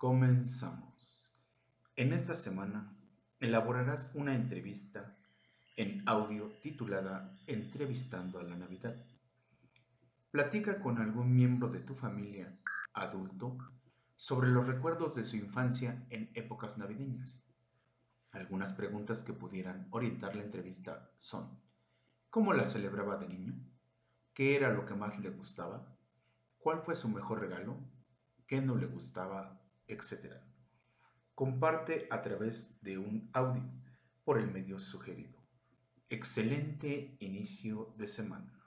Comenzamos. En esta semana elaborarás una entrevista en audio titulada Entrevistando a la Navidad. Platica con algún miembro de tu familia adulto sobre los recuerdos de su infancia en épocas navideñas. Algunas preguntas que pudieran orientar la entrevista son, ¿cómo la celebraba de niño? ¿Qué era lo que más le gustaba? ¿Cuál fue su mejor regalo? ¿Qué no le gustaba? Etcétera. Comparte a través de un audio por el medio sugerido. Excelente inicio de semana.